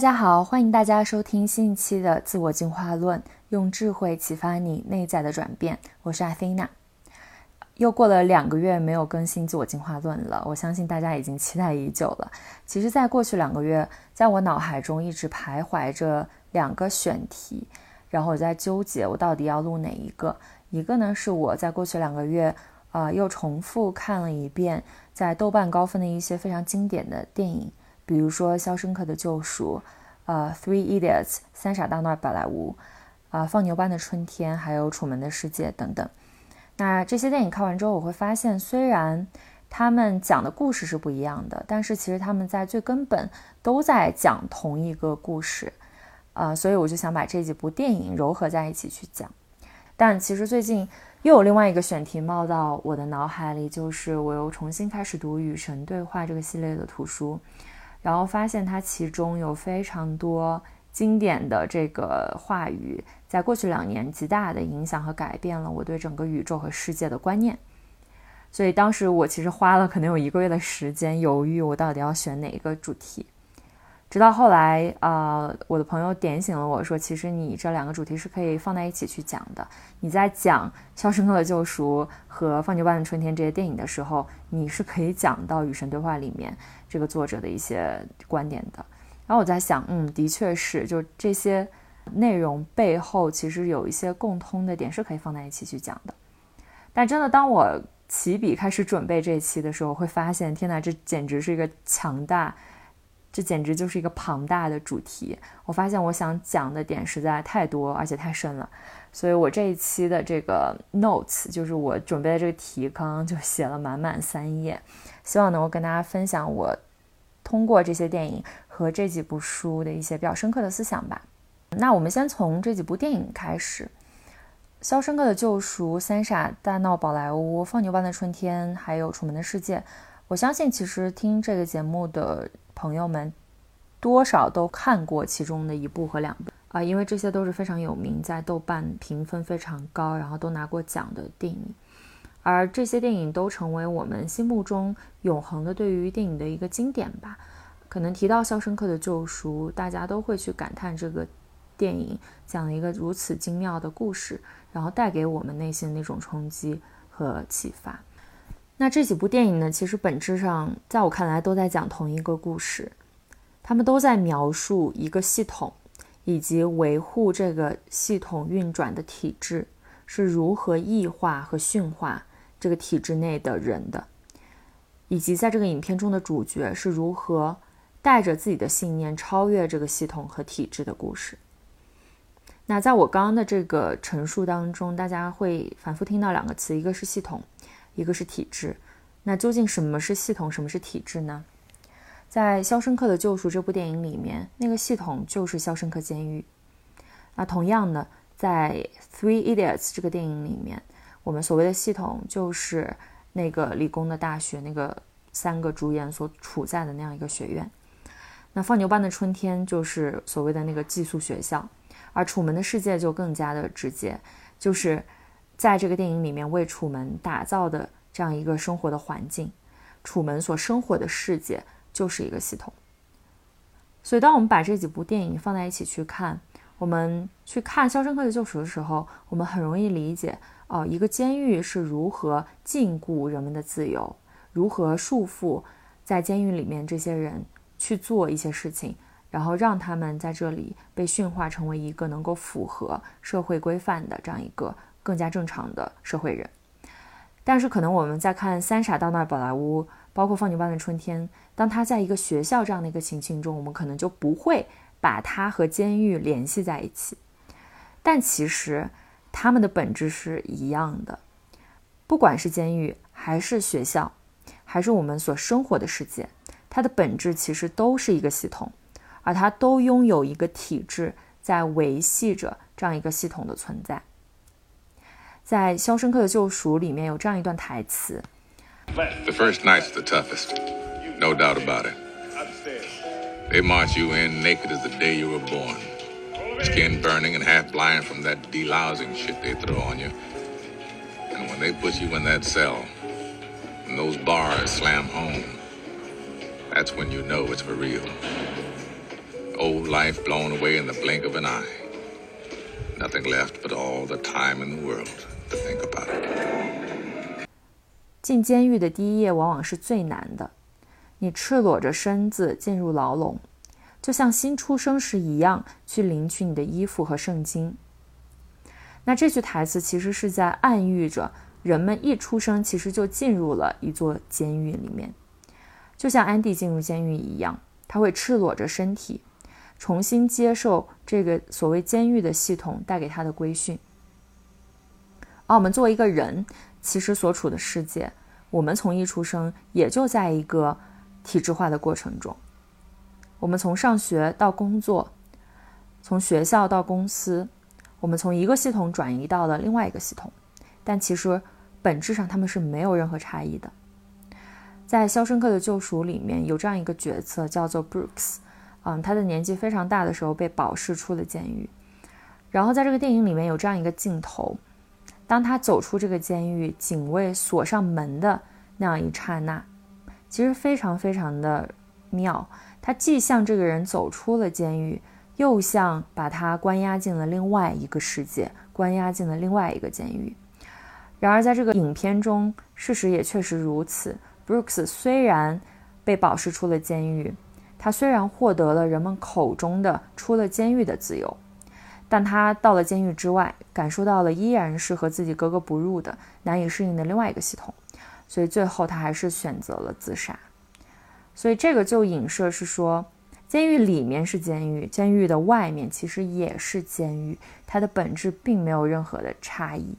大家好，欢迎大家收听新一期的《自我进化论》，用智慧启发你内在的转变。我是阿菲娜。又过了两个月没有更新《自我进化论》了，我相信大家已经期待已久了。其实，在过去两个月，在我脑海中一直徘徊着两个选题，然后我在纠结我到底要录哪一个。一个呢，是我在过去两个月啊又重复看了一遍在豆瓣高分的一些非常经典的电影。比如说《肖申克的救赎》，呃，《Three Idiots》三傻大闹宝莱坞，啊，《放牛班的春天》，还有《楚门的世界》等等。那这些电影看完之后，我会发现，虽然他们讲的故事是不一样的，但是其实他们在最根本都在讲同一个故事，啊，所以我就想把这几部电影糅合在一起去讲。但其实最近又有另外一个选题冒到我的脑海里，就是我又重新开始读《与神对话》这个系列的图书。然后发现它其中有非常多经典的这个话语，在过去两年极大的影响和改变了我对整个宇宙和世界的观念。所以当时我其实花了可能有一个月的时间犹豫，我到底要选哪一个主题。直到后来，呃，我的朋友点醒了我说，其实你这两个主题是可以放在一起去讲的。你在讲《肖申克的救赎》和《放牛班的春天》这些电影的时候，你是可以讲到《与神对话》里面这个作者的一些观点的。然后我在想，嗯，的确是，就这些内容背后其实有一些共通的点是可以放在一起去讲的。但真的，当我起笔开始准备这一期的时候，会发现，天哪，这简直是一个强大。这简直就是一个庞大的主题。我发现我想讲的点实在太多，而且太深了，所以我这一期的这个 notes 就是我准备的这个提纲就写了满满三页，希望能够跟大家分享我通过这些电影和这几部书的一些比较深刻的思想吧。那我们先从这几部电影开始，《肖申克的救赎》、《三傻大闹宝莱坞》、《放牛班的春天》还有《楚门的世界》。我相信，其实听这个节目的朋友们，多少都看过其中的一部和两部啊，因为这些都是非常有名，在豆瓣评分非常高，然后都拿过奖的电影。而这些电影都成为我们心目中永恒的对于电影的一个经典吧。可能提到《肖申克的救赎》，大家都会去感叹这个电影讲了一个如此精妙的故事，然后带给我们内心那种冲击和启发。那这几部电影呢？其实本质上，在我看来，都在讲同一个故事。他们都在描述一个系统，以及维护这个系统运转的体制是如何异化和驯化这个体制内的人的，以及在这个影片中的主角是如何带着自己的信念超越这个系统和体制的故事。那在我刚刚的这个陈述当中，大家会反复听到两个词，一个是系统。一个是体制，那究竟什么是系统，什么是体制呢？在《肖申克的救赎》这部电影里面，那个系统就是肖申克监狱。那同样的，在《Three Idiots》这个电影里面，我们所谓的系统就是那个理工的大学，那个三个主演所处在的那样一个学院。那《放牛班的春天》就是所谓的那个寄宿学校，而《楚门的世界》就更加的直接，就是。在这个电影里面为楚门打造的这样一个生活的环境，楚门所生活的世界就是一个系统。所以，当我们把这几部电影放在一起去看，我们去看《肖申克的救赎》的时候，我们很容易理解哦，一个监狱是如何禁锢人们的自由，如何束缚在监狱里面这些人去做一些事情，然后让他们在这里被驯化成为一个能够符合社会规范的这样一个。更加正常的社会人，但是可能我们在看《三傻大闹宝莱坞》，包括《放牛班的春天》，当他在一个学校这样的一个情境中，我们可能就不会把他和监狱联系在一起。但其实他们的本质是一样的，不管是监狱，还是学校，还是我们所生活的世界，它的本质其实都是一个系统，而它都拥有一个体制在维系着这样一个系统的存在。在《肖申克的救赎》里面有这样一段台词：“The first night's the toughest, no doubt about it. They march you in naked as the day you were born, skin burning and half blind from that delousing shit they throw on you. And when they put you in that cell, and those bars slam home, that's when you know it's for real. old life blown away in the blink of an eye. Nothing left but all the time in the world 进监狱的第一夜往往是最难的，你赤裸着身子进入牢笼，就像新出生时一样去领取你的衣服和圣经。那这句台词其实是在暗喻着人们一出生其实就进入了一座监狱里面，就像安迪进入监狱一样。他会赤裸着身体，重新接受这个所谓监狱的系统带给他的规训。而我们作为一个人，其实所处的世界，我们从一出生也就在一个体制化的过程中。我们从上学到工作，从学校到公司，我们从一个系统转移到了另外一个系统，但其实本质上他们是没有任何差异的。在《肖申克的救赎》里面有这样一个角色叫做 Brooks，嗯，他的年纪非常大的时候被保释出了监狱。然后在这个电影里面有这样一个镜头，当他走出这个监狱，警卫锁上门的那样一刹那，其实非常非常的妙。他既像这个人走出了监狱，又像把他关押进了另外一个世界，关押进了另外一个监狱。然而在这个影片中，事实也确实如此。Brooks 虽然被保释出了监狱，他虽然获得了人们口中的出了监狱的自由，但他到了监狱之外，感受到了依然是和自己格格不入的、难以适应的另外一个系统，所以最后他还是选择了自杀。所以这个就影射是说，监狱里面是监狱，监狱的外面其实也是监狱，它的本质并没有任何的差异。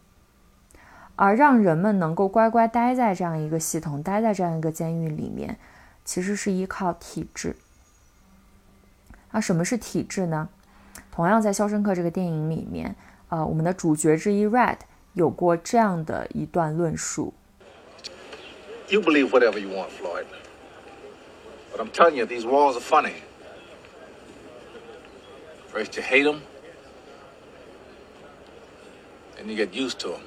而让人们能够乖乖待在这样一个系统，待在这样一个监狱里面，其实是依靠体制。啊，什么是体制呢？同样在《肖申克》这个电影里面，呃，我们的主角之一 Red 有过这样的一段论述：You believe whatever you want, Floyd, but I'm telling you, these walls are funny. First you hate them, then you get used to them.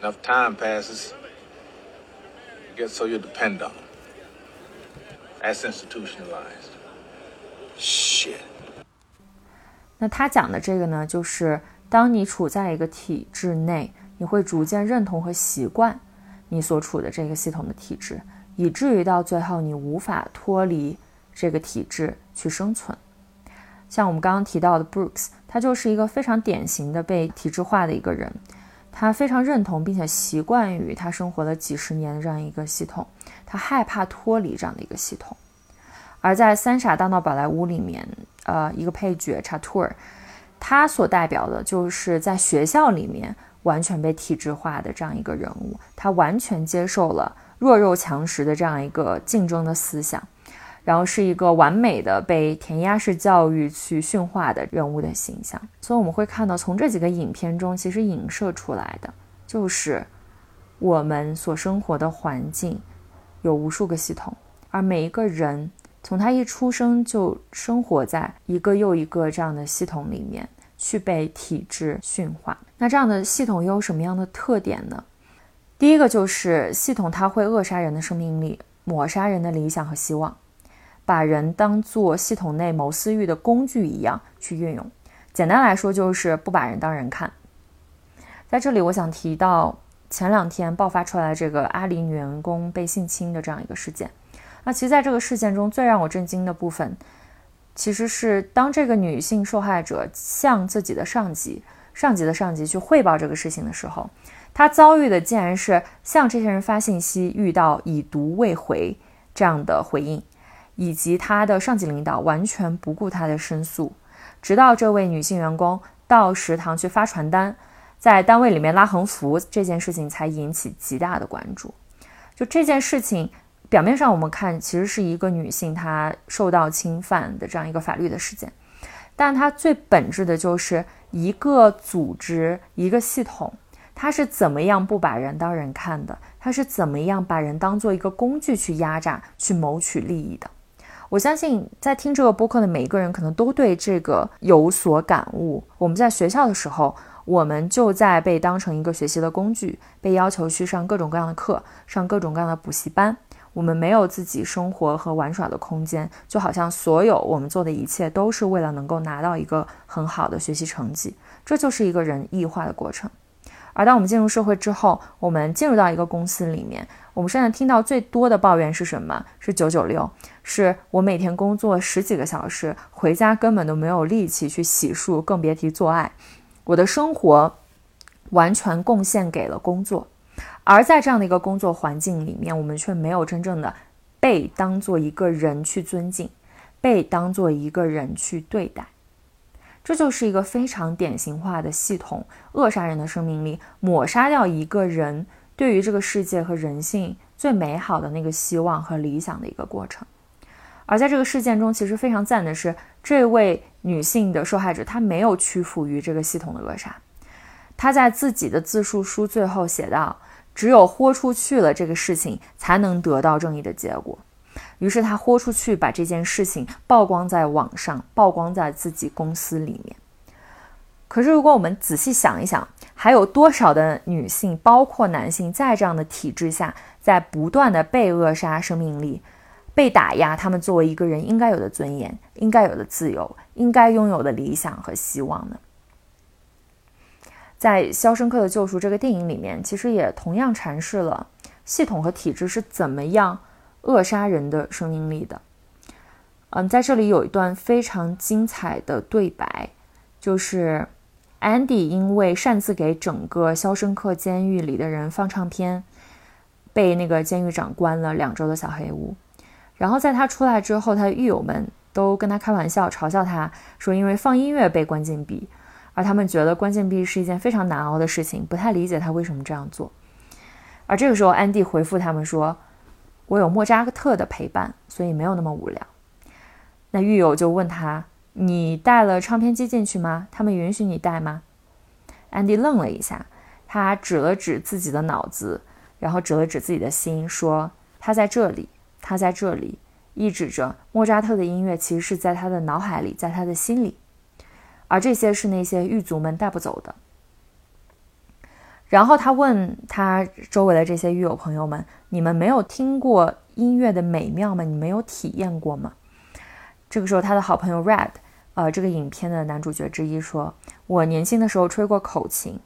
Enough time passes, you get so you depend on them. That's institutionalized. 先那他讲的这个呢，就是当你处在一个体制内，你会逐渐认同和习惯你所处的这个系统的体制，以至于到最后你无法脱离这个体制去生存。像我们刚刚提到的 Brooks，他就是一个非常典型的被体制化的一个人。他非常认同并且习惯于他生活了几十年的这样一个系统，他害怕脱离这样的一个系统。而在《三傻大闹宝莱坞》里面，呃，一个配角查图尔，他所代表的就是在学校里面完全被体制化的这样一个人物，他完全接受了弱肉强食的这样一个竞争的思想。然后是一个完美的被填鸭式教育去驯化的人物的形象，所以我们会看到，从这几个影片中，其实影射出来的就是我们所生活的环境有无数个系统，而每一个人从他一出生就生活在一个又一个这样的系统里面，去被体制驯化。那这样的系统又有什么样的特点呢？第一个就是系统它会扼杀人的生命力，抹杀人的理想和希望。把人当做系统内谋私欲的工具一样去运用，简单来说就是不把人当人看。在这里，我想提到前两天爆发出来这个阿里女员工被性侵的这样一个事件。那其实在这个事件中最让我震惊的部分，其实是当这个女性受害者向自己的上级、上级的上级去汇报这个事情的时候，她遭遇的竟然是向这些人发信息遇到已读未回这样的回应。以及她的上级领导完全不顾她的申诉，直到这位女性员工到食堂去发传单，在单位里面拉横幅这件事情才引起极大的关注。就这件事情，表面上我们看其实是一个女性她受到侵犯的这样一个法律的事件，但它最本质的就是一个组织、一个系统，它是怎么样不把人当人看的？它是怎么样把人当做一个工具去压榨、去谋取利益的？我相信在听这个播客的每一个人，可能都对这个有所感悟。我们在学校的时候，我们就在被当成一个学习的工具，被要求去上各种各样的课，上各种各样的补习班。我们没有自己生活和玩耍的空间，就好像所有我们做的一切都是为了能够拿到一个很好的学习成绩，这就是一个人异化的过程。而当我们进入社会之后，我们进入到一个公司里面，我们现在听到最多的抱怨是什么？是九九六，是我每天工作十几个小时，回家根本都没有力气去洗漱，更别提做爱。我的生活完全贡献给了工作，而在这样的一个工作环境里面，我们却没有真正的被当做一个人去尊敬，被当做一个人去对待。这就是一个非常典型化的系统扼杀人的生命力，抹杀掉一个人对于这个世界和人性最美好的那个希望和理想的一个过程。而在这个事件中，其实非常赞的是，这位女性的受害者她没有屈服于这个系统的扼杀，她在自己的自述书最后写道：“只有豁出去了，这个事情才能得到正义的结果。”于是他豁出去，把这件事情曝光在网上，曝光在自己公司里面。可是，如果我们仔细想一想，还有多少的女性，包括男性，在这样的体制下，在不断的被扼杀生命力，被打压他们作为一个人应该有的尊严、应该有的自由、应该拥有的理想和希望呢？在《肖申克的救赎》这个电影里面，其实也同样阐释了系统和体制是怎么样。扼杀人的生命力的，嗯，在这里有一段非常精彩的对白，就是安迪因为擅自给整个肖申克监狱里的人放唱片，被那个监狱长关了两周的小黑屋。然后在他出来之后，他的狱友们都跟他开玩笑，嘲笑他说，因为放音乐被关禁闭，而他们觉得关禁闭是一件非常难熬的事情，不太理解他为什么这样做。而这个时候，安迪回复他们说。我有莫扎特的陪伴，所以没有那么无聊。那狱友就问他：“你带了唱片机进去吗？他们允许你带吗？”安迪愣了一下，他指了指自己的脑子，然后指了指自己的心，说：“他在这里，他在这里。”意指着莫扎特的音乐其实是在他的脑海里，在他的心里，而这些是那些狱卒们带不走的。然后他问他周围的这些狱友朋友们：“你们没有听过音乐的美妙吗？你没有体验过吗？”这个时候，他的好朋友 Red，呃，这个影片的男主角之一说：“我年轻的时候吹过口琴，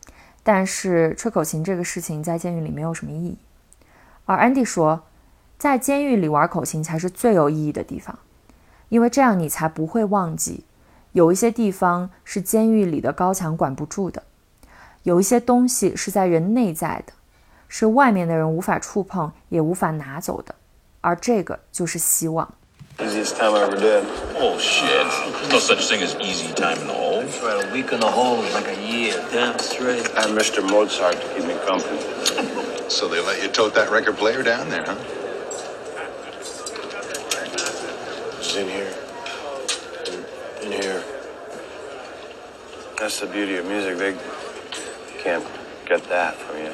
但是吹口琴这个事情在监狱里没有什么意义。”而 Andy 说：“在监狱里玩口琴才是最有意义的地方，因为这样你才不会忘记，有一些地方是监狱里的高墙管不住的。”有一些东西是在人内在的，是外面的人无法触碰也无法拿走的，而这个就是希望。Easiest time I ever did. Oh shit! There's no such thing as easy time in the hole. That's right. A week in the hole is like a year. Damn straight. I had Mr. Mozart to keep me company. So they let you tote that record player down there, huh? It's in here. In, here. That's the beauty of music. They can't get that from you.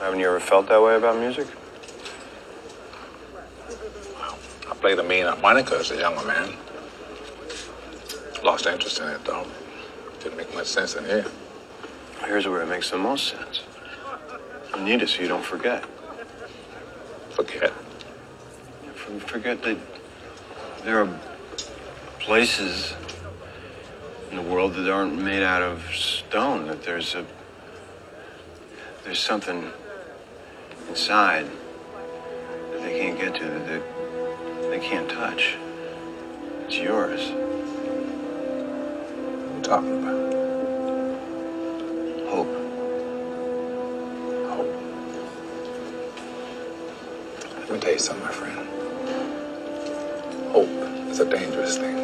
Haven't you ever felt that way about music? I played a mean harmonica as a younger man. Lost interest in it, though. Didn't make much sense in here. Here's where it makes the most sense. You need it so you don't. Forget. Forget that there are places in the world that aren't made out of stone. That there's a there's something inside that they can't get to that they, they can't touch. It's yours. What are you talking about? Hope. Hope. Let me tell you something, my friend. Is a dangerous thing.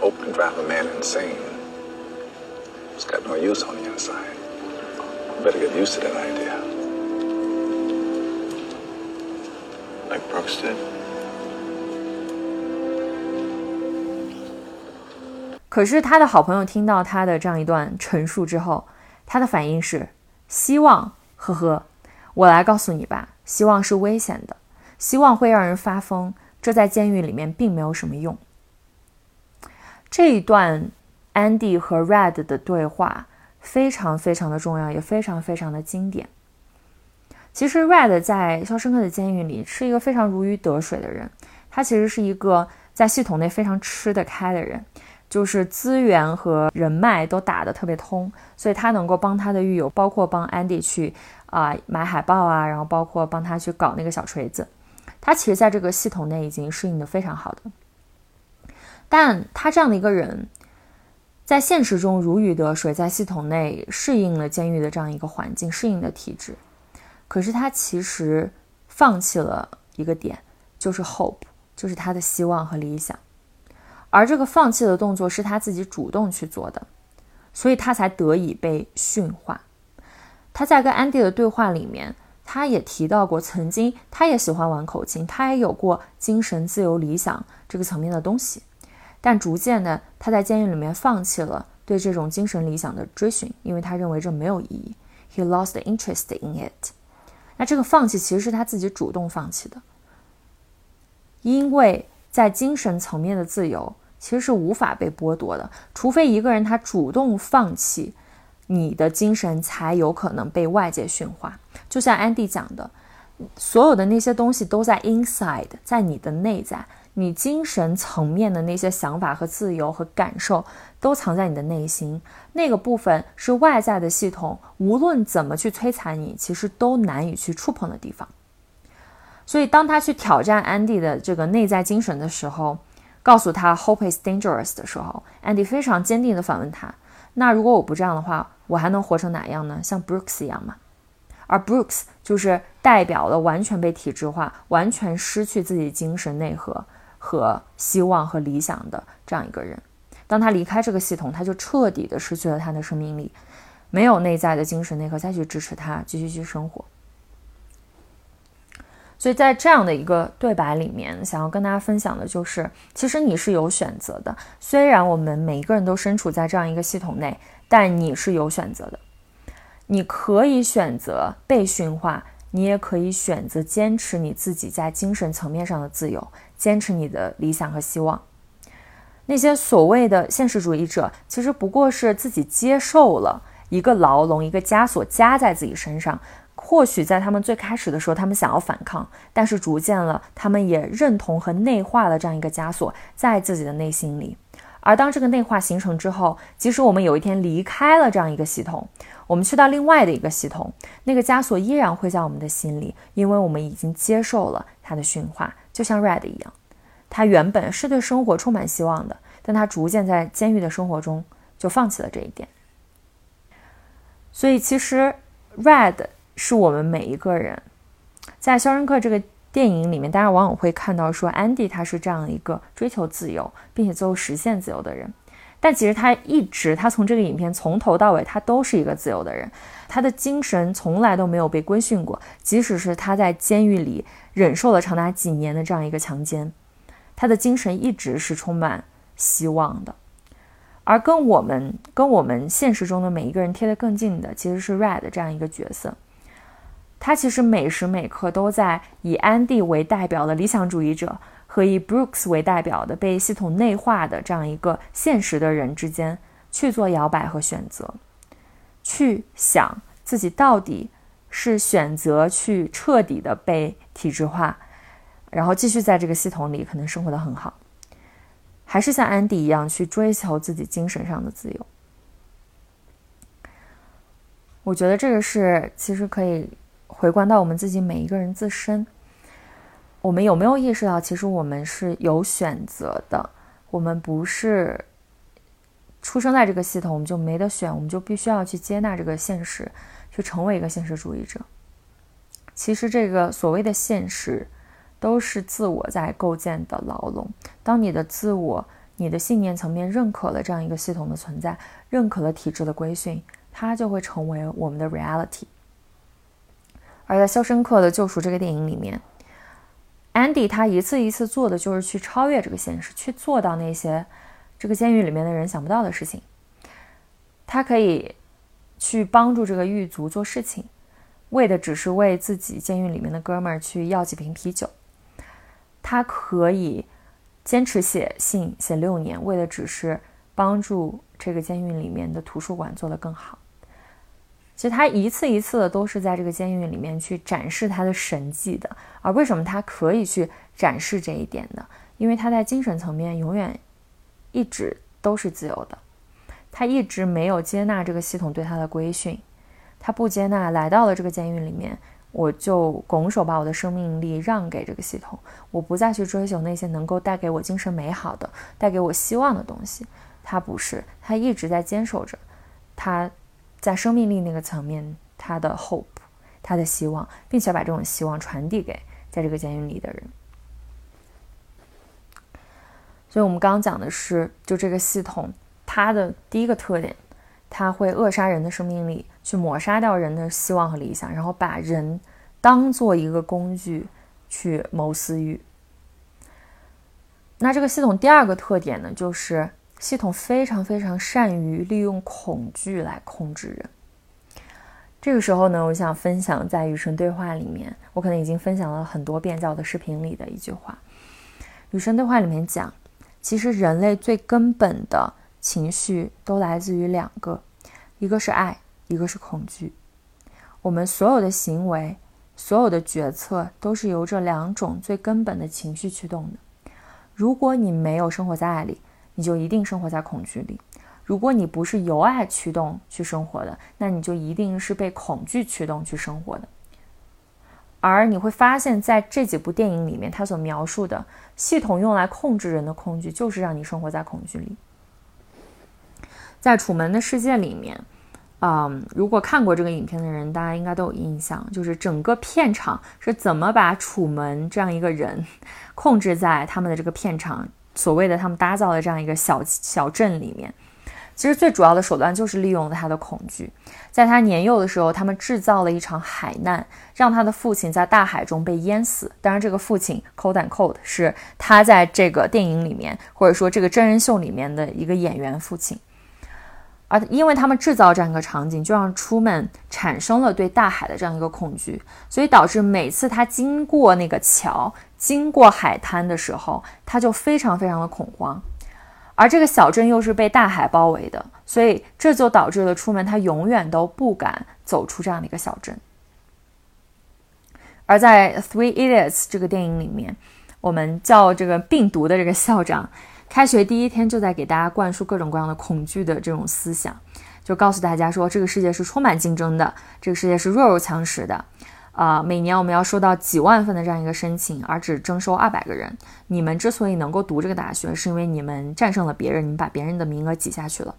Hope can drive a man insane. It's got no use on the inside. Better get used to that idea. Like Brooks did. 可是他的好朋友听到他的这样一段陈述之后，他的反应是希望，呵呵，我来告诉你吧，希望是危险的，希望会让人发疯，这在监狱里面并没有什么用。这一段 Andy 和 Red 的对话非常非常的重要，也非常非常的经典。其实 Red 在《肖申克的监狱》里是一个非常如鱼得水的人，他其实是一个在系统内非常吃得开的人，就是资源和人脉都打得特别通，所以他能够帮他的狱友，包括帮 Andy 去啊买海报啊，然后包括帮他去搞那个小锤子，他其实在这个系统内已经适应的非常好的。但他这样的一个人，在现实中如鱼得水，在系统内适应了监狱的这样一个环境，适应的体质。可是他其实放弃了一个点，就是 hope，就是他的希望和理想。而这个放弃的动作是他自己主动去做的，所以他才得以被驯化。他在跟安迪的对话里面，他也提到过，曾经他也喜欢玩口琴，他也有过精神自由理想这个层面的东西。但逐渐的，他在监狱里面放弃了对这种精神理想的追寻，因为他认为这没有意义。He lost interest in it。那这个放弃其实是他自己主动放弃的，因为在精神层面的自由其实是无法被剥夺的，除非一个人他主动放弃，你的精神才有可能被外界驯化。就像安迪讲的，所有的那些东西都在 inside，在你的内在。你精神层面的那些想法和自由和感受，都藏在你的内心。那个部分是外在的系统，无论怎么去摧残你，其实都难以去触碰的地方。所以，当他去挑战安迪的这个内在精神的时候，告诉他 “Hope is dangerous” 的时候，安迪非常坚定地反问他：“那如果我不这样的话，我还能活成哪样呢？像 Brooks 一样吗？”而 Brooks 就是代表了完全被体制化、完全失去自己精神内核。和希望和理想的这样一个人，当他离开这个系统，他就彻底的失去了他的生命力，没有内在的精神内核再去支持他继续去生活。所以在这样的一个对白里面，想要跟大家分享的就是，其实你是有选择的。虽然我们每一个人都身处在这样一个系统内，但你是有选择的。你可以选择被驯化，你也可以选择坚持你自己在精神层面上的自由。坚持你的理想和希望，那些所谓的现实主义者，其实不过是自己接受了一个牢笼、一个枷锁加在自己身上。或许在他们最开始的时候，他们想要反抗，但是逐渐了，他们也认同和内化了这样一个枷锁在自己的内心里。而当这个内化形成之后，即使我们有一天离开了这样一个系统，我们去到另外的一个系统，那个枷锁依然会在我们的心里，因为我们已经接受了它的驯化。就像 Red 一样，他原本是对生活充满希望的，但他逐渐在监狱的生活中就放弃了这一点。所以，其实 Red 是我们每一个人在《肖申克》这个电影里面，大家往往会看到说，Andy 他是这样一个追求自由，并且最后实现自由的人。但其实他一直，他从这个影片从头到尾，他都是一个自由的人。他的精神从来都没有被规训过，即使是他在监狱里忍受了长达几年的这样一个强奸，他的精神一直是充满希望的。而跟我们跟我们现实中的每一个人贴得更近的，其实是 Red 这样一个角色。他其实每时每刻都在以安迪为代表的理想主义者和以 Brooks 为代表的被系统内化的这样一个现实的人之间去做摇摆和选择。去想自己到底是选择去彻底的被体制化，然后继续在这个系统里可能生活的很好，还是像安迪一样去追求自己精神上的自由？我觉得这个是其实可以回观到我们自己每一个人自身，我们有没有意识到，其实我们是有选择的，我们不是。出生在这个系统，我们就没得选，我们就必须要去接纳这个现实，去成为一个现实主义者。其实，这个所谓的现实，都是自我在构建的牢笼。当你的自我、你的信念层面认可了这样一个系统的存在，认可了体制的规训，它就会成为我们的 reality。而在《肖申克的救赎》这个电影里面，Andy 他一次一次做的就是去超越这个现实，去做到那些。这个监狱里面的人想不到的事情，他可以去帮助这个狱卒做事情，为的只是为自己监狱里面的哥们儿去要几瓶啤酒。他可以坚持写信写六年，为的只是帮助这个监狱里面的图书馆做得更好。其实他一次一次的都是在这个监狱里面去展示他的神迹的。而为什么他可以去展示这一点呢？因为他在精神层面永远一直都是自由的，他一直没有接纳这个系统对他的规训，他不接纳来到了这个监狱里面，我就拱手把我的生命力让给这个系统，我不再去追求那些能够带给我精神美好的、带给我希望的东西。他不是，他一直在坚守着他。在生命力那个层面，他的 hope，他的希望，并且把这种希望传递给在这个监狱里的人。所以，我们刚刚讲的是，就这个系统，它的第一个特点，它会扼杀人的生命力，去抹杀掉人的希望和理想，然后把人当做一个工具去谋私欲。那这个系统第二个特点呢，就是。系统非常非常善于利用恐惧来控制人。这个时候呢，我想分享在《与神对话》里面，我可能已经分享了很多遍，在我的视频里的一句话，《与神对话》里面讲，其实人类最根本的情绪都来自于两个，一个是爱，一个是恐惧。我们所有的行为、所有的决策，都是由这两种最根本的情绪驱动的。如果你没有生活在爱里，你就一定生活在恐惧里。如果你不是由爱驱动去生活的，那你就一定是被恐惧驱动去生活的。而你会发现在这几部电影里面，他所描述的系统用来控制人的恐惧，就是让你生活在恐惧里。在《楚门的世界》里面，嗯，如果看过这个影片的人，大家应该都有印象，就是整个片场是怎么把楚门这样一个人控制在他们的这个片场。所谓的他们搭造的这样一个小小镇里面，其实最主要的手段就是利用了他的恐惧。在他年幼的时候，他们制造了一场海难，让他的父亲在大海中被淹死。当然，这个父亲 cold and cold 是他在这个电影里面，或者说这个真人秀里面的一个演员父亲。而因为他们制造这样一个场景，就让出门产生了对大海的这样一个恐惧，所以导致每次他经过那个桥。经过海滩的时候，他就非常非常的恐慌，而这个小镇又是被大海包围的，所以这就导致了出门他永远都不敢走出这样的一个小镇。而在《Three Idiots》这个电影里面，我们叫这个病毒的这个校长，开学第一天就在给大家灌输各种各样的恐惧的这种思想，就告诉大家说，这个世界是充满竞争的，这个世界是弱肉强食的。啊，每年我们要收到几万份的这样一个申请，而只征收二百个人。你们之所以能够读这个大学，是因为你们战胜了别人，你们把别人的名额挤下去了。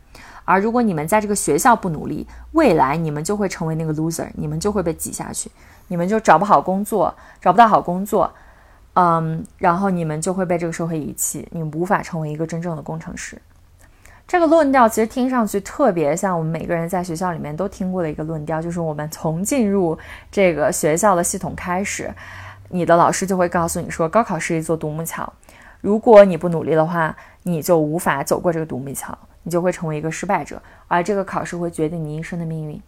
而如果你们在这个学校不努力，未来你们就会成为那个 loser，你们就会被挤下去，你们就找不好工作，找不到好工作，嗯，然后你们就会被这个社会遗弃，你无法成为一个真正的工程师。这个论调其实听上去特别像我们每个人在学校里面都听过的一个论调，就是我们从进入这个学校的系统开始，你的老师就会告诉你说，高考是一座独木桥，如果你不努力的话，你就无法走过这个独木桥，你就会成为一个失败者，而这个考试会决定你一生的命运。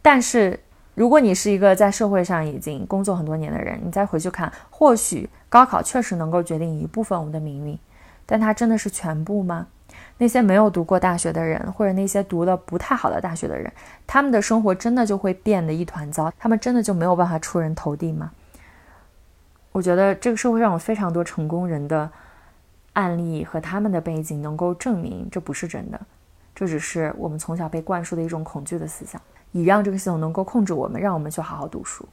但是，如果你是一个在社会上已经工作很多年的人，你再回去看，或许高考确实能够决定一部分我们的命运。但它真的是全部吗？那些没有读过大学的人，或者那些读的不太好的大学的人，他们的生活真的就会变得一团糟？他们真的就没有办法出人头地吗？我觉得这个社会上有非常多成功人的案例和他们的背景，能够证明这不是真的。这只是我们从小被灌输的一种恐惧的思想，以让这个系统能够控制我们，让我们去好好读书。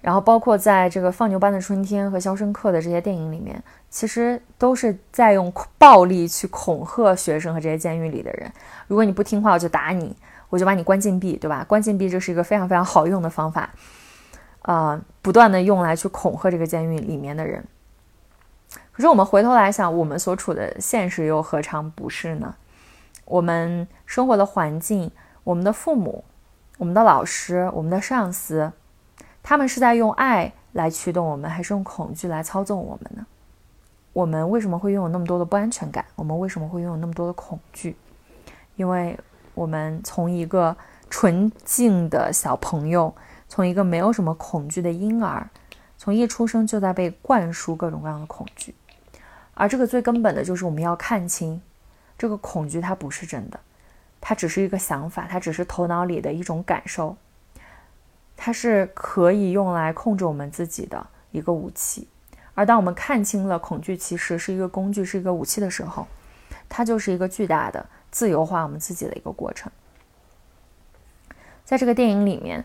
然后，包括在这个《放牛班的春天》和《肖申克》的这些电影里面，其实都是在用暴力去恐吓学生和这些监狱里的人。如果你不听话，我就打你，我就把你关禁闭，对吧？关禁闭这是一个非常非常好用的方法，啊，不断的用来去恐吓这个监狱里面的人。可是我们回头来想，我们所处的现实又何尝不是呢？我们生活的环境，我们的父母，我们的老师，我们的上司。他们是在用爱来驱动我们，还是用恐惧来操纵我们呢？我们为什么会拥有那么多的不安全感？我们为什么会拥有那么多的恐惧？因为我们从一个纯净的小朋友，从一个没有什么恐惧的婴儿，从一出生就在被灌输各种各样的恐惧。而这个最根本的就是我们要看清，这个恐惧它不是真的，它只是一个想法，它只是头脑里的一种感受，它是可以用来控制我们自己的一个武器。而当我们看清了恐惧其实是一个工具，是一个武器的时候，它就是一个巨大的自由化我们自己的一个过程。在这个电影里面，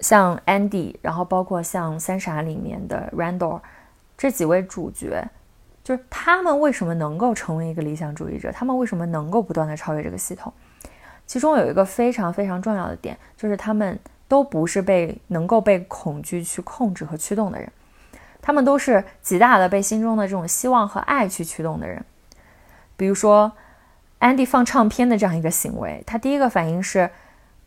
像 Andy，然后包括像《三傻》里面的 Randall 这几位主角，就是他们为什么能够成为一个理想主义者？他们为什么能够不断的超越这个系统？其中有一个非常非常重要的点，就是他们都不是被能够被恐惧去控制和驱动的人，他们都是极大的被心中的这种希望和爱去驱动的人。比如说，Andy 放唱片的这样一个行为，他第一个反应是。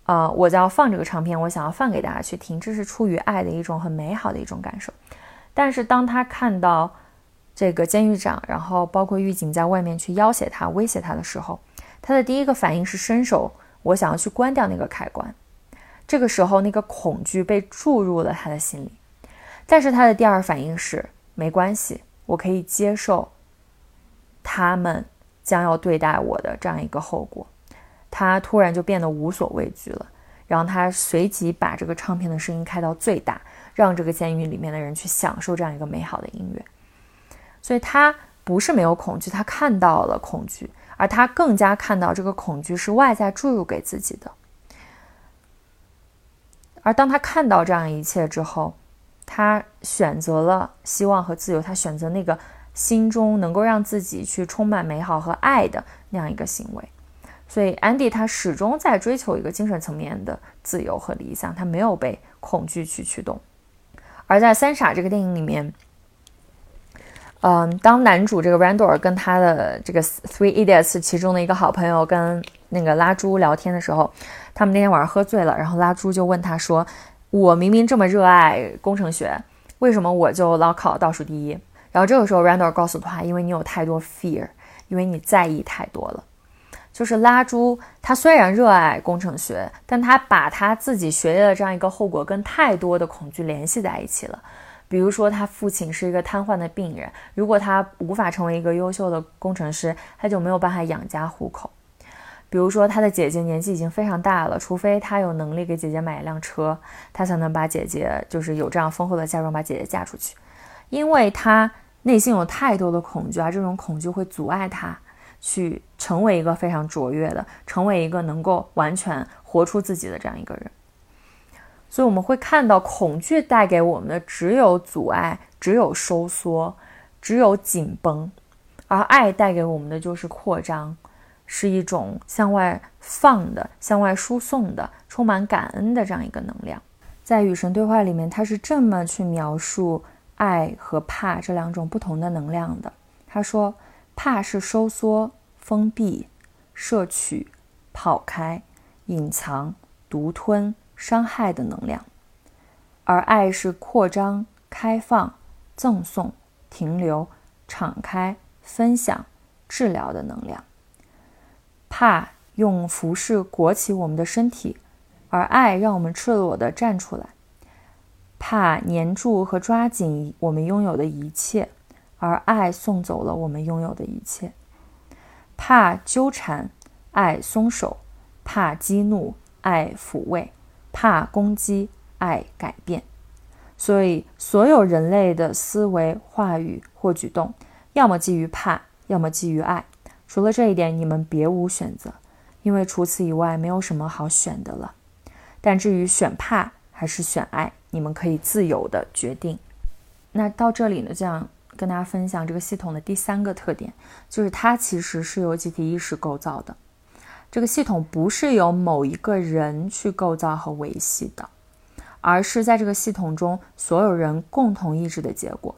呃，我就要放这个唱片，我想要放给大家去听，这是出于爱的一种很美好的一种感受。但是当他看到这个监狱长，然后包括狱警在外面去要挟他、威胁他的时候，他的第一个反应是伸手，我想要去关掉那个开关。这个时候，那个恐惧被注入了他的心里。但是他的第二反应是，没关系，我可以接受他们将要对待我的这样一个后果。他突然就变得无所畏惧了，然后他随即把这个唱片的声音开到最大，让这个监狱里面的人去享受这样一个美好的音乐。所以他不是没有恐惧，他看到了恐惧，而他更加看到这个恐惧是外在注入给自己的。而当他看到这样一切之后，他选择了希望和自由，他选择那个心中能够让自己去充满美好和爱的那样一个行为。所以，Andy 他始终在追求一个精神层面的自由和理想，他没有被恐惧去驱动。而在《三傻》这个电影里面，嗯，当男主这个 Randall 跟他的这个 Three Idiots 其中的一个好朋友跟那个拉朱聊天的时候，他们那天晚上喝醉了，然后拉朱就问他说：“我明明这么热爱工程学，为什么我就老考倒数第一？”然后这个时候 Randall 告诉他：“因为你有太多 fear，因为你在意太多了。”就是拉朱，他虽然热爱工程学，但他把他自己学业的这样一个后果跟太多的恐惧联系在一起了。比如说，他父亲是一个瘫痪的病人，如果他无法成为一个优秀的工程师，他就没有办法养家糊口。比如说，他的姐姐年纪已经非常大了，除非他有能力给姐姐买一辆车，他才能把姐姐就是有这样丰厚的嫁妆把姐姐嫁出去，因为他内心有太多的恐惧，而这种恐惧会阻碍他。去成为一个非常卓越的，成为一个能够完全活出自己的这样一个人。所以我们会看到，恐惧带给我们的只有阻碍，只有收缩，只有紧绷；而爱带给我们的就是扩张，是一种向外放的、向外输送的、充满感恩的这样一个能量。在与神对话里面，他是这么去描述爱和怕这两种不同的能量的。他说。怕是收缩、封闭、摄取、跑开、隐藏、独吞、伤害的能量，而爱是扩张、开放、赠送、停留、敞开、分享、治疗的能量。怕用服饰裹起我们的身体，而爱让我们赤裸地站出来。怕粘住和抓紧我们拥有的一切。而爱送走了我们拥有的一切，怕纠缠，爱松手；怕激怒，爱抚慰；怕攻击，爱改变。所以，所有人类的思维、话语或举动，要么基于怕，要么基于爱。除了这一点，你们别无选择，因为除此以外，没有什么好选的了。但至于选怕还是选爱，你们可以自由的决定。那到这里呢，这样。跟大家分享这个系统的第三个特点，就是它其实是由集体意识构造的。这个系统不是由某一个人去构造和维系的，而是在这个系统中所有人共同意志的结果。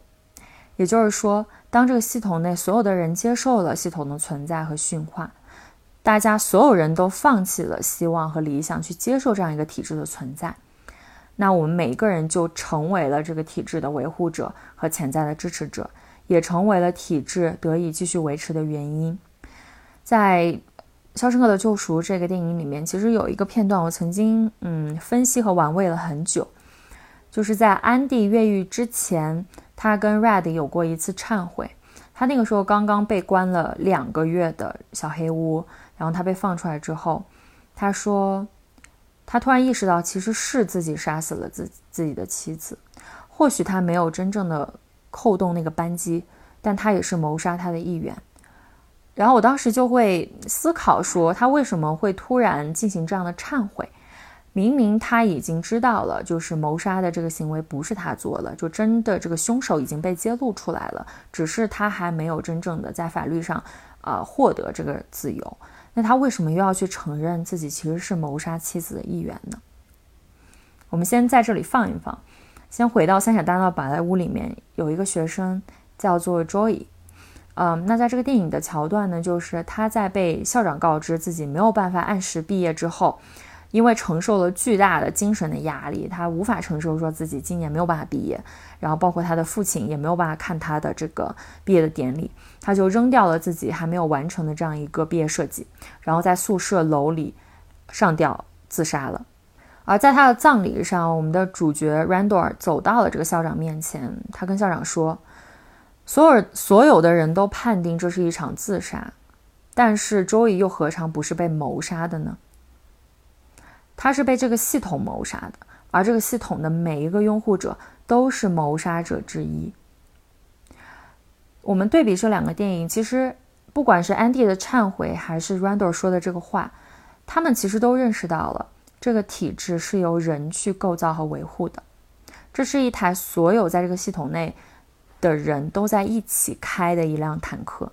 也就是说，当这个系统内所有的人接受了系统的存在和驯化，大家所有人都放弃了希望和理想，去接受这样一个体制的存在。那我们每一个人就成为了这个体制的维护者和潜在的支持者，也成为了体制得以继续维持的原因。在《肖申克的救赎》这个电影里面，其实有一个片段，我曾经嗯分析和玩味了很久，就是在安迪越狱之前，他跟 Red 有过一次忏悔。他那个时候刚刚被关了两个月的小黑屋，然后他被放出来之后，他说，他突然意识到其实是自己杀死了自自己的妻子，或许他没有真正的扣动那个扳机，但他也是谋杀他的一员。然后我当时就会思考说，他为什么会突然进行这样的忏悔？明明他已经知道了，就是谋杀的这个行为不是他做的，就真的这个凶手已经被揭露出来了，只是他还没有真正的在法律上，呃，获得这个自由。那他为什么又要去承认自己其实是谋杀妻子的一员呢？我们先在这里放一放，先回到《三傻大闹宝莱坞》里面有一个学生叫做 Joy。嗯，那在这个电影的桥段呢，就是他在被校长告知自己没有办法按时毕业之后，因为承受了巨大的精神的压力，他无法承受说自己今年没有办法毕业，然后包括他的父亲也没有办法看他的这个毕业的典礼，他就扔掉了自己还没有完成的这样一个毕业设计，然后在宿舍楼里上吊自杀了。而在他的葬礼上，我们的主角 Randor 走到了这个校长面前，他跟校长说。所有所有的人都判定这是一场自杀，但是周易又何尝不是被谋杀的呢？他是被这个系统谋杀的，而这个系统的每一个拥护者都是谋杀者之一。我们对比这两个电影，其实不管是安迪的忏悔，还是 Randall 说的这个话，他们其实都认识到了这个体制是由人去构造和维护的，这是一台所有在这个系统内。的人都在一起开的一辆坦克，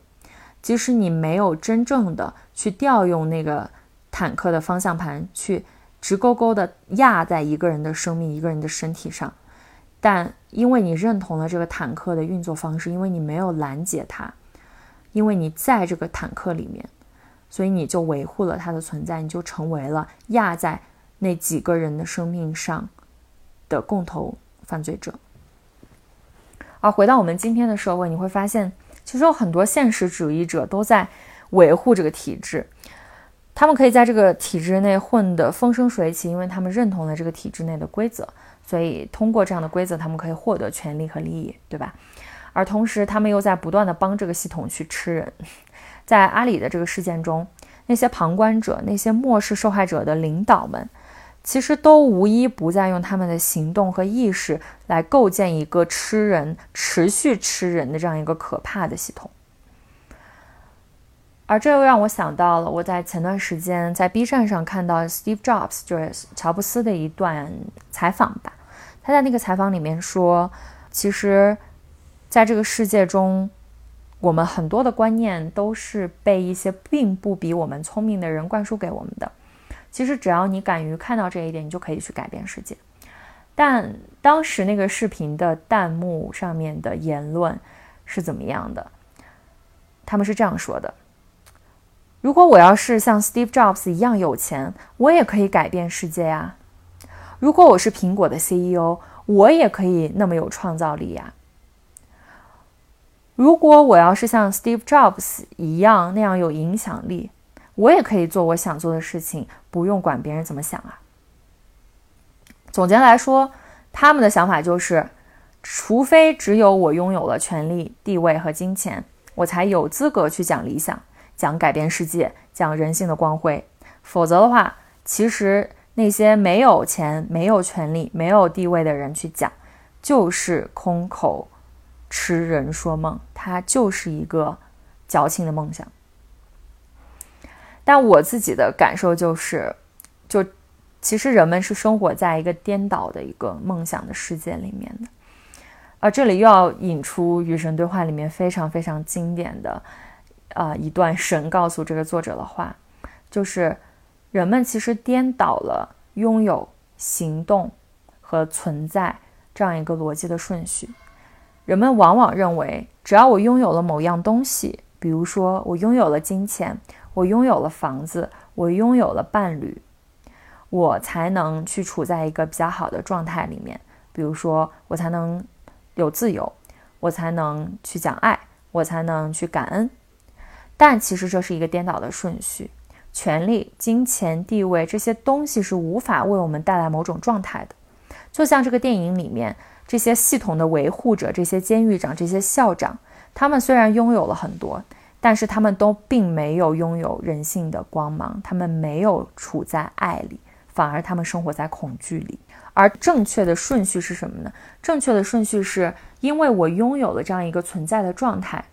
即使你没有真正的去调用那个坦克的方向盘，去直勾勾的压在一个人的生命、一个人的身体上，但因为你认同了这个坦克的运作方式，因为你没有拦截它，因为你在这个坦克里面，所以你就维护了它的存在，你就成为了压在那几个人的生命上的共同犯罪者。而回到我们今天的社会，你会发现，其实有很多现实主义者都在维护这个体制。他们可以在这个体制内混得风生水起，因为他们认同了这个体制内的规则，所以通过这样的规则，他们可以获得权利和利益，对吧？而同时，他们又在不断的帮这个系统去吃人。在阿里的这个事件中，那些旁观者、那些漠视受害者的领导们。其实都无一不在用他们的行动和意识来构建一个吃人、持续吃人的这样一个可怕的系统。而这又让我想到了我在前段时间在 B 站上看到 Steve Jobs，就是乔布斯的一段采访吧。他在那个采访里面说，其实在这个世界中，我们很多的观念都是被一些并不比我们聪明的人灌输给我们的。其实只要你敢于看到这一点，你就可以去改变世界。但当时那个视频的弹幕上面的言论是怎么样的？他们是这样说的：“如果我要是像 Steve Jobs 一样有钱，我也可以改变世界呀。如果我是苹果的 CEO，我也可以那么有创造力呀。如果我要是像 Steve Jobs 一样那样有影响力。”我也可以做我想做的事情，不用管别人怎么想啊。总结来说，他们的想法就是：除非只有我拥有了权力、地位和金钱，我才有资格去讲理想、讲改变世界、讲人性的光辉。否则的话，其实那些没有钱、没有权利、没有地位的人去讲，就是空口吃人说梦，他就是一个矫情的梦想。但我自己的感受就是，就其实人们是生活在一个颠倒的一个梦想的世界里面的。而这里又要引出《与神对话》里面非常非常经典的啊一段神告诉这个作者的话，就是人们其实颠倒了拥有、行动和存在这样一个逻辑的顺序。人们往往认为，只要我拥有了某样东西，比如说我拥有了金钱。我拥有了房子，我拥有了伴侣，我才能去处在一个比较好的状态里面。比如说，我才能有自由，我才能去讲爱，我才能去感恩。但其实这是一个颠倒的顺序。权力、金钱、地位这些东西是无法为我们带来某种状态的。就像这个电影里面这些系统的维护者、这些监狱长、这些校长，他们虽然拥有了很多。但是他们都并没有拥有人性的光芒，他们没有处在爱里，反而他们生活在恐惧里。而正确的顺序是什么呢？正确的顺序是因为我拥有了这样一个存在的状态，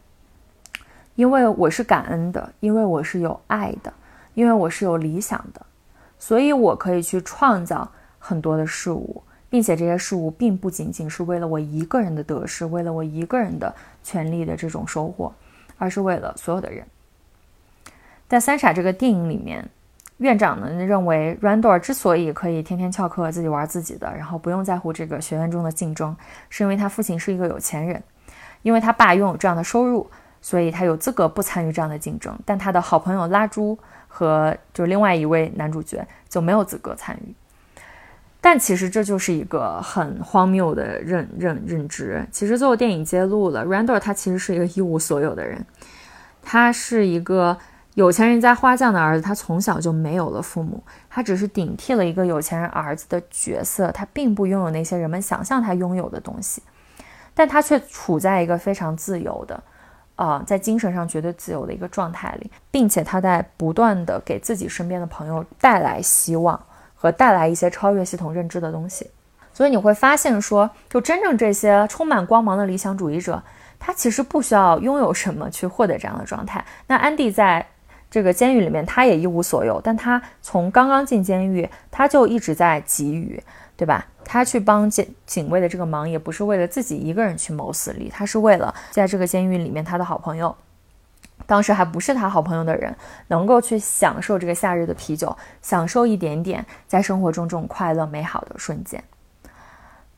因为我是感恩的，因为我是有爱的，因为我是有理想的，所以我可以去创造很多的事物，并且这些事物并不仅仅是为了我一个人的得失，为了我一个人的权利的这种收获。而是为了所有的人。在《三傻》这个电影里面，院长呢认为 Randor 之所以可以天天翘课自己玩自己的，然后不用在乎这个学院中的竞争，是因为他父亲是一个有钱人，因为他爸拥有这样的收入，所以他有资格不参与这样的竞争。但他的好朋友拉朱和就另外一位男主角就没有资格参与。但其实这就是一个很荒谬的认认认知。其实最后电影揭露了，Randor 他其实是一个一无所有的人，他是一个有钱人家花匠的儿子，他从小就没有了父母，他只是顶替了一个有钱人儿子的角色，他并不拥有那些人们想象他拥有的东西，但他却处在一个非常自由的，啊，在精神上绝对自由的一个状态里，并且他在不断的给自己身边的朋友带来希望。和带来一些超越系统认知的东西，所以你会发现，说就真正这些充满光芒的理想主义者，他其实不需要拥有什么去获得这样的状态。那安迪在这个监狱里面，他也一无所有，但他从刚刚进监狱，他就一直在给予，对吧？他去帮警警卫的这个忙，也不是为了自己一个人去谋私利，他是为了在这个监狱里面他的好朋友。当时还不是他好朋友的人，能够去享受这个夏日的啤酒，享受一点点在生活中这种快乐美好的瞬间。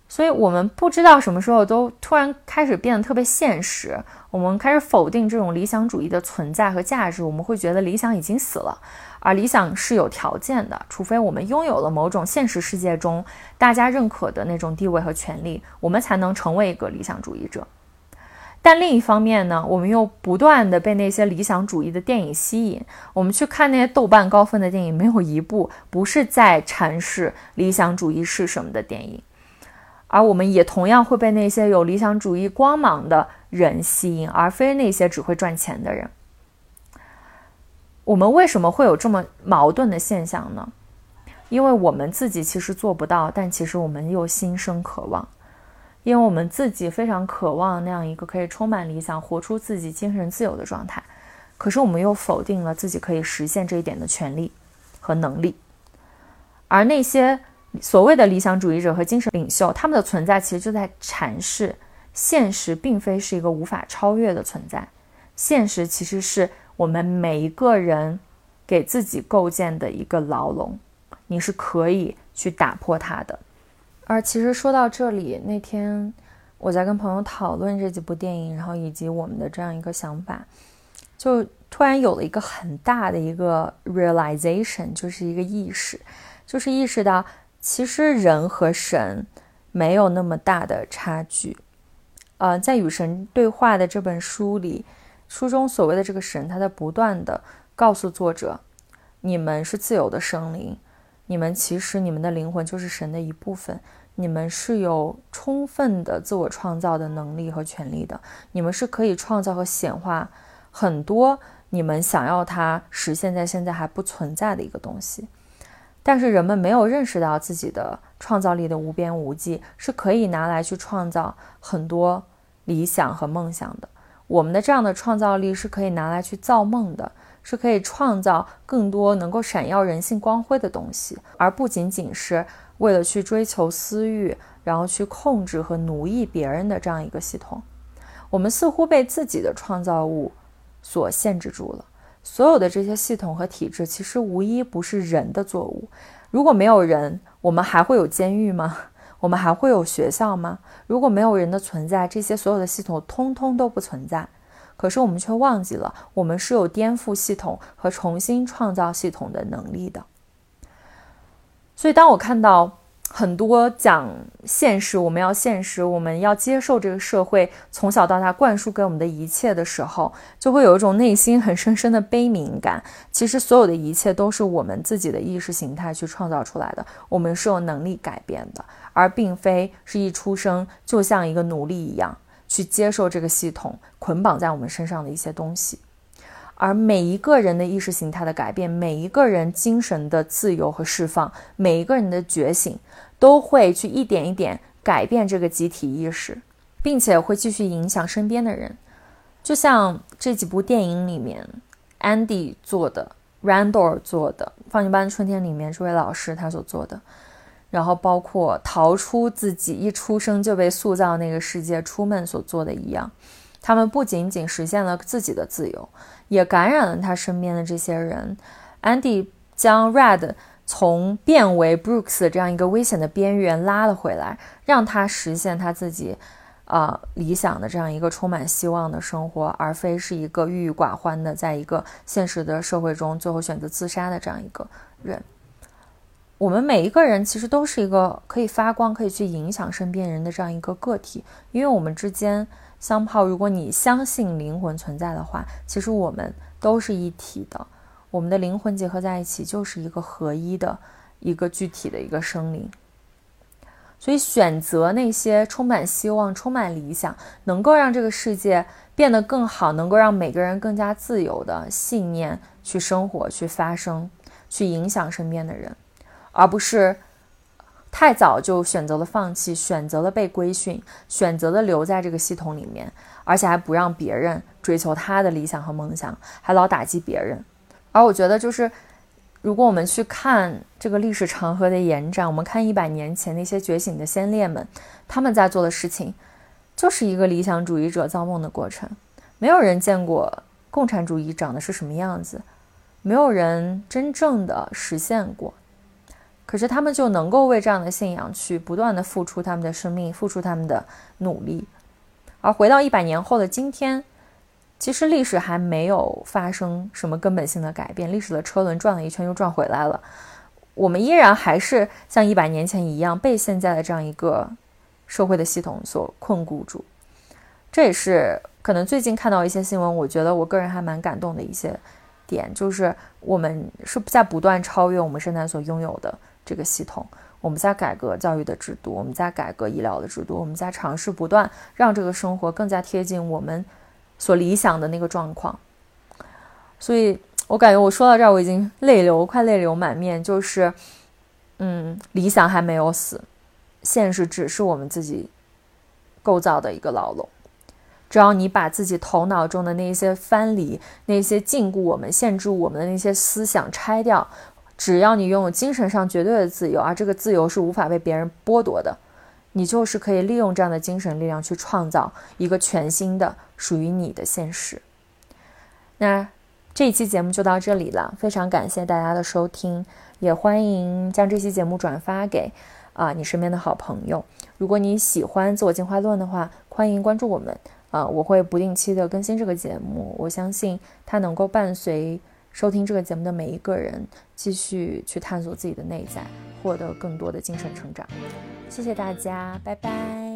所以，我们不知道什么时候都突然开始变得特别现实，我们开始否定这种理想主义的存在和价值。我们会觉得理想已经死了，而理想是有条件的，除非我们拥有了某种现实世界中大家认可的那种地位和权利，我们才能成为一个理想主义者。但另一方面呢，我们又不断的被那些理想主义的电影吸引。我们去看那些豆瓣高分的电影，没有一部不是在阐释理想主义是什么的电影。而我们也同样会被那些有理想主义光芒的人吸引，而非那些只会赚钱的人。我们为什么会有这么矛盾的现象呢？因为我们自己其实做不到，但其实我们又心生渴望。因为我们自己非常渴望那样一个可以充满理想、活出自己精神自由的状态，可是我们又否定了自己可以实现这一点的权利和能力。而那些所谓的理想主义者和精神领袖，他们的存在其实就在阐释：现实并非是一个无法超越的存在，现实其实是我们每一个人给自己构建的一个牢笼，你是可以去打破它的。而其实说到这里，那天我在跟朋友讨论这几部电影，然后以及我们的这样一个想法，就突然有了一个很大的一个 realization，就是一个意识，就是意识到其实人和神没有那么大的差距。呃，在与神对话的这本书里，书中所谓的这个神，他在不断的告诉作者：你们是自由的生灵，你们其实你们的灵魂就是神的一部分。你们是有充分的自我创造的能力和权利的，你们是可以创造和显化很多你们想要它实现在现在还不存在的一个东西。但是人们没有认识到自己的创造力的无边无际，是可以拿来去创造很多理想和梦想的。我们的这样的创造力是可以拿来去造梦的，是可以创造更多能够闪耀人性光辉的东西，而不仅仅是。为了去追求私欲，然后去控制和奴役别人的这样一个系统，我们似乎被自己的创造物所限制住了。所有的这些系统和体制，其实无一不是人的作物。如果没有人，我们还会有监狱吗？我们还会有学校吗？如果没有人的存在，这些所有的系统通通都不存在。可是我们却忘记了，我们是有颠覆系统和重新创造系统的能力的。所以，当我看到很多讲现实，我们要现实，我们要接受这个社会从小到大灌输给我们的一切的时候，就会有一种内心很深深的悲悯感。其实，所有的一切都是我们自己的意识形态去创造出来的，我们是有能力改变的，而并非是一出生就像一个奴隶一样去接受这个系统捆绑在我们身上的一些东西。而每一个人的意识形态的改变，每一个人精神的自由和释放，每一个人的觉醒，都会去一点一点改变这个集体意识，并且会继续影响身边的人。就像这几部电影里面，Andy 做的，Randall 做的，《放牛班春天》里面这位老师他所做的，然后包括逃出自己一出生就被塑造那个世界，出门所做的一样。他们不仅仅实现了自己的自由，也感染了他身边的这些人。Andy 将 Red 从变为 Brooks 这样一个危险的边缘拉了回来，让他实现他自己啊理想的这样一个充满希望的生活，而非是一个郁郁寡欢的，在一个现实的社会中最后选择自杀的这样一个人。我们每一个人其实都是一个可以发光、可以去影响身边人的这样一个个体，因为我们之间。相炮，如果你相信灵魂存在的话，其实我们都是一体的，我们的灵魂结合在一起，就是一个合一的一个具体的一个生灵。所以，选择那些充满希望、充满理想，能够让这个世界变得更好，能够让每个人更加自由的信念去生活、去发生、去影响身边的人，而不是。太早就选择了放弃，选择了被规训，选择了留在这个系统里面，而且还不让别人追求他的理想和梦想，还老打击别人。而我觉得，就是如果我们去看这个历史长河的延展，我们看一百年前那些觉醒的先烈们，他们在做的事情，就是一个理想主义者造梦的过程。没有人见过共产主义长的是什么样子，没有人真正的实现过。可是他们就能够为这样的信仰去不断的付出他们的生命，付出他们的努力。而回到一百年后的今天，其实历史还没有发生什么根本性的改变，历史的车轮转了一圈又转回来了。我们依然还是像一百年前一样被现在的这样一个社会的系统所困固住。这也是可能最近看到一些新闻，我觉得我个人还蛮感动的一些点，就是我们是在不断超越我们现在所拥有的。这个系统，我们在改革教育的制度，我们在改革医疗的制度，我们在尝试不断让这个生活更加贴近我们所理想的那个状况。所以我感觉我说到这儿，我已经泪流，快泪流满面。就是，嗯，理想还没有死，现实只是我们自己构造的一个牢笼。只要你把自己头脑中的那些藩篱、那些禁锢我们、限制我们的那些思想拆掉。只要你拥有精神上绝对的自由，而这个自由是无法被别人剥夺的，你就是可以利用这样的精神力量去创造一个全新的属于你的现实。那这一期节目就到这里了，非常感谢大家的收听，也欢迎将这期节目转发给啊你身边的好朋友。如果你喜欢自我进化论的话，欢迎关注我们啊，我会不定期的更新这个节目，我相信它能够伴随。收听这个节目的每一个人，继续去探索自己的内在，获得更多的精神成长。谢谢大家，拜拜。